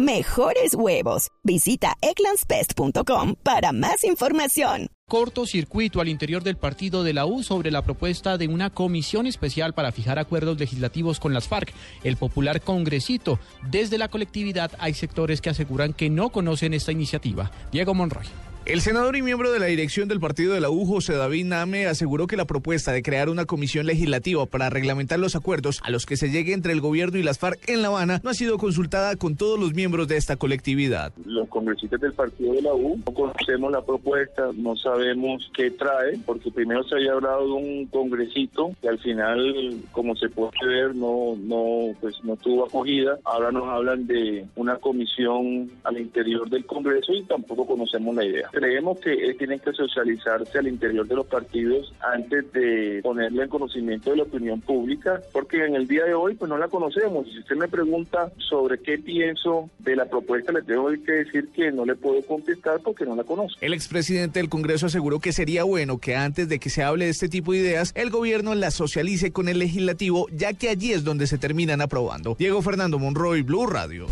mejores huevos. Visita eclanspest.com para más información. Cortocircuito al interior del partido de la U sobre la propuesta de una comisión especial para fijar acuerdos legislativos con las FARC, el popular congresito. Desde la colectividad hay sectores que aseguran que no conocen esta iniciativa. Diego Monroy. El senador y miembro de la dirección del partido de la U, José David Name, aseguró que la propuesta de crear una comisión legislativa para reglamentar los acuerdos a los que se llegue entre el gobierno y las FARC en La Habana no ha sido consultada con todos los miembros de esta colectividad. Los congresistas del partido de la U no conocemos la propuesta, no sabemos qué trae, porque primero se había hablado de un congresito que al final, como se puede ver, no, no, pues no tuvo acogida. Ahora nos hablan de una comisión al interior del Congreso y tampoco conocemos la idea. Creemos que tienen que socializarse al interior de los partidos antes de ponerle en conocimiento de la opinión pública, porque en el día de hoy pues no la conocemos. Si usted me pregunta sobre qué pienso de la propuesta, le tengo que decir que no le puedo contestar porque no la conozco. El expresidente del Congreso aseguró que sería bueno que antes de que se hable de este tipo de ideas, el gobierno las socialice con el legislativo, ya que allí es donde se terminan aprobando. Diego Fernando Monroy, Blue Radio.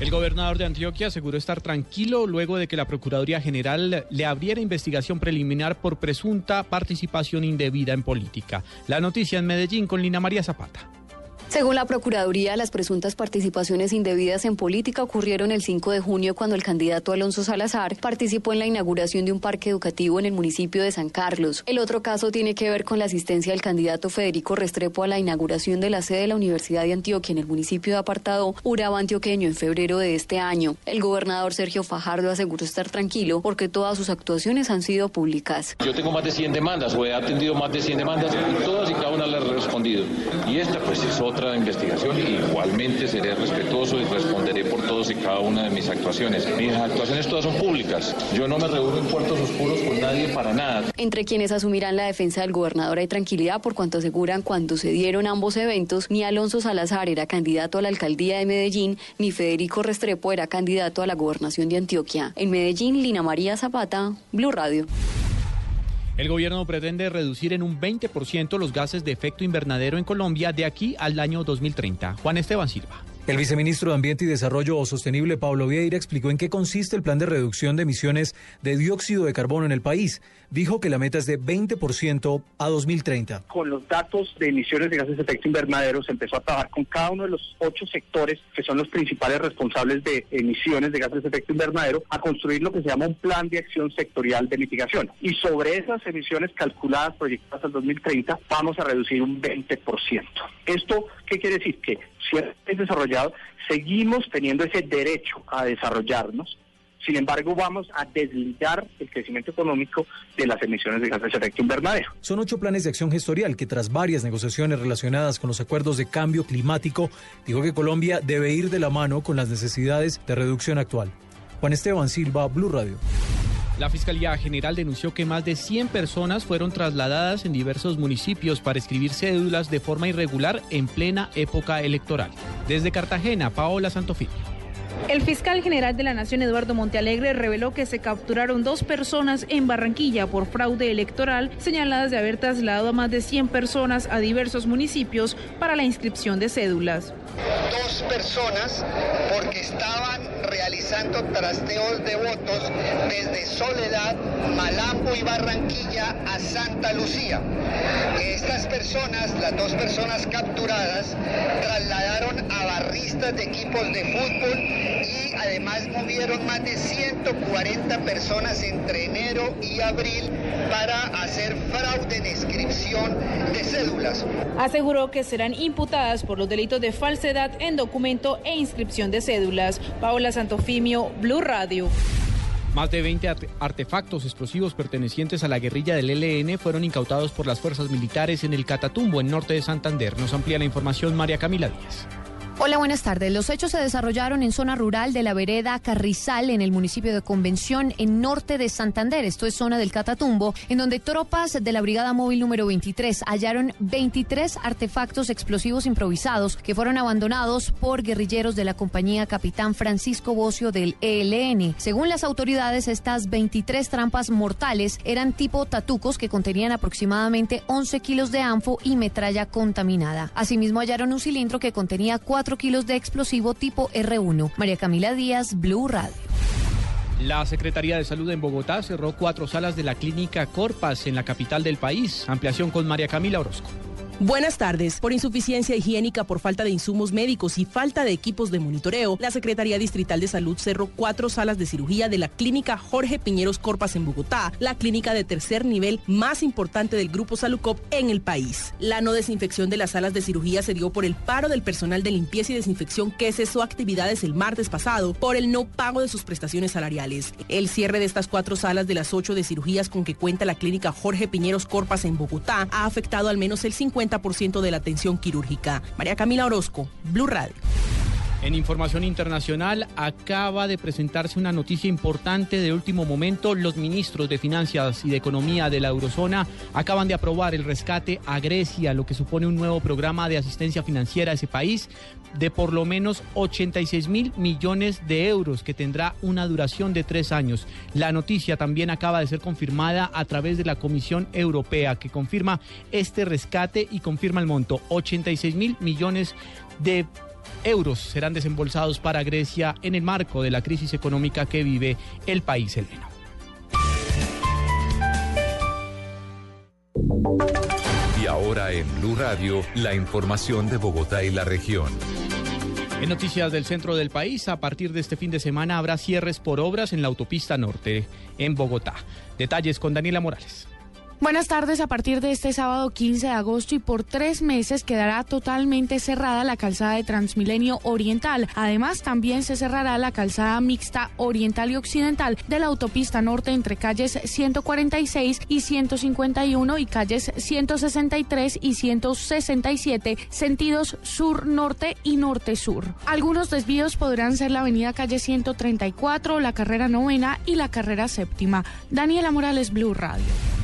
El gobernador de Antioquia aseguró estar tranquilo luego de que la Procuraduría General le abriera investigación preliminar por presunta participación indebida en política. La noticia en Medellín con Lina María Zapata. Según la Procuraduría, las presuntas participaciones indebidas en política ocurrieron el 5 de junio cuando el candidato Alonso Salazar participó en la inauguración de un parque educativo en el municipio de San Carlos. El otro caso tiene que ver con la asistencia del candidato Federico Restrepo a la inauguración de la sede de la Universidad de Antioquia en el municipio de Apartado, Uraba Antioqueño, en febrero de este año. El gobernador Sergio Fajardo aseguró estar tranquilo porque todas sus actuaciones han sido públicas. Yo tengo más de 100 demandas o he atendido más de 100 demandas todas y cada una las he respondido. Y esta pues es otra otra investigación igualmente seré respetuoso y responderé por todos y cada una de mis actuaciones. Mis actuaciones todas son públicas. Yo no me reúno en puertos oscuros con nadie para nada. Entre quienes asumirán la defensa del gobernador hay tranquilidad por cuanto aseguran cuando se dieron ambos eventos, ni Alonso Salazar era candidato a la alcaldía de Medellín, ni Federico Restrepo era candidato a la gobernación de Antioquia. En Medellín, Lina María Zapata, Blue Radio. El gobierno pretende reducir en un 20% los gases de efecto invernadero en Colombia de aquí al año 2030. Juan Esteban Silva. El viceministro de Ambiente y Desarrollo Sostenible, Pablo Vieira, explicó en qué consiste el plan de reducción de emisiones de dióxido de carbono en el país. Dijo que la meta es de 20% a 2030. Con los datos de emisiones de gases de efecto invernadero se empezó a trabajar con cada uno de los ocho sectores que son los principales responsables de emisiones de gases de efecto invernadero a construir lo que se llama un plan de acción sectorial de mitigación. Y sobre esas emisiones calculadas, proyectadas al 2030, vamos a reducir un 20%. ¿Esto qué quiere decir? Que es desarrollado, seguimos teniendo ese derecho a desarrollarnos. Sin embargo, vamos a desligar el crecimiento económico de las emisiones de gases de efecto invernadero. Son ocho planes de acción gestorial que tras varias negociaciones relacionadas con los acuerdos de cambio climático, dijo que Colombia debe ir de la mano con las necesidades de reducción actual. Juan Esteban Silva, Blue Radio. La Fiscalía General denunció que más de 100 personas fueron trasladadas en diversos municipios para escribir cédulas de forma irregular en plena época electoral. Desde Cartagena, Paola Santofilio. El fiscal general de la Nación, Eduardo Montealegre, reveló que se capturaron dos personas en Barranquilla por fraude electoral, señaladas de haber trasladado a más de 100 personas a diversos municipios para la inscripción de cédulas. Dos personas porque estaban realizando trasteos de votos desde Soledad, Malambo y Barranquilla a Santa Lucía. Estas personas, las dos personas capturadas, trasladaron a barristas de equipos de fútbol y además movieron más de 140 personas entre enero y abril para hacer fraude en inscripción de cédulas. Aseguró que serán imputadas por los delitos de falsedad en documento e inscripción de cédulas. Paola Santofimio, Blue Radio. Más de 20 artefactos explosivos pertenecientes a la guerrilla del ELN fueron incautados por las fuerzas militares en el Catatumbo, en norte de Santander. Nos amplía la información María Camila Díaz. Hola, buenas tardes. Los hechos se desarrollaron en zona rural de la vereda Carrizal, en el municipio de Convención, en norte de Santander. Esto es zona del Catatumbo, en donde tropas de la Brigada Móvil número 23 hallaron 23 artefactos explosivos improvisados que fueron abandonados por guerrilleros de la compañía Capitán Francisco Bocio del ELN. Según las autoridades, estas 23 trampas mortales eran tipo tatucos que contenían aproximadamente 11 kilos de anfo y metralla contaminada. Asimismo, hallaron un cilindro que contenía 4 kilos de explosivo tipo R1. María Camila Díaz, Blue Radio. La Secretaría de Salud en Bogotá cerró cuatro salas de la clínica Corpas en la capital del país. Ampliación con María Camila Orozco. Buenas tardes. Por insuficiencia higiénica, por falta de insumos médicos y falta de equipos de monitoreo, la Secretaría Distrital de Salud cerró cuatro salas de cirugía de la clínica Jorge Piñeros Corpas en Bogotá, la clínica de tercer nivel más importante del grupo Salucop en el país. La no desinfección de las salas de cirugía se dio por el paro del personal de limpieza y desinfección que cesó actividades el martes pasado por el no pago de sus prestaciones salariales. El cierre de estas cuatro salas de las ocho de cirugías con que cuenta la clínica Jorge Piñeros Corpas en Bogotá ha afectado al menos el 50 ciento de la atención quirúrgica. María Camila Orozco, Blue Radio. En información internacional, acaba de presentarse una noticia importante de último momento. Los ministros de Finanzas y de Economía de la Eurozona acaban de aprobar el rescate a Grecia, lo que supone un nuevo programa de asistencia financiera a ese país de por lo menos 86 mil millones de euros, que tendrá una duración de tres años. La noticia también acaba de ser confirmada a través de la Comisión Europea, que confirma este rescate y confirma el monto, 86 mil millones de euros serán desembolsados para Grecia en el marco de la crisis económica que vive el país heleno. Y ahora en Blue Radio, la información de Bogotá y la región. En noticias del centro del país, a partir de este fin de semana habrá cierres por obras en la autopista norte en Bogotá. Detalles con Daniela Morales. Buenas tardes. A partir de este sábado 15 de agosto y por tres meses quedará totalmente cerrada la calzada de Transmilenio Oriental. Además, también se cerrará la calzada mixta Oriental y Occidental de la autopista norte entre calles 146 y 151 y calles 163 y 167, sentidos sur-norte y norte-sur. Algunos desvíos podrán ser la avenida calle 134, la carrera novena y la carrera séptima. Daniela Morales, Blue Radio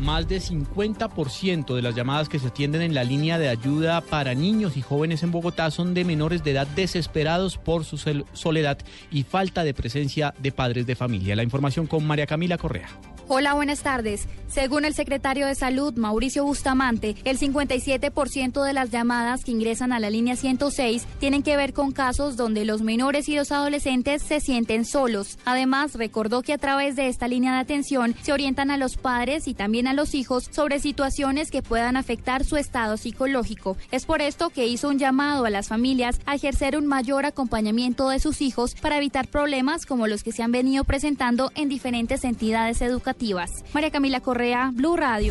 más de 50% de las llamadas que se atienden en la línea de ayuda para niños y jóvenes en Bogotá son de menores de edad desesperados por su soledad y falta de presencia de padres de familia. La información con María Camila Correa. Hola, buenas tardes. Según el secretario de Salud, Mauricio Bustamante, el 57% de las llamadas que ingresan a la línea 106 tienen que ver con casos donde los menores y los adolescentes se sienten solos. Además, recordó que a través de esta línea de atención se orientan a los padres y también a los hijos sobre situaciones que puedan afectar su estado psicológico. Es por esto que hizo un llamado a las familias a ejercer un mayor acompañamiento de sus hijos para evitar problemas como los que se han venido presentando en diferentes entidades educativas. María Camila Blue Radio.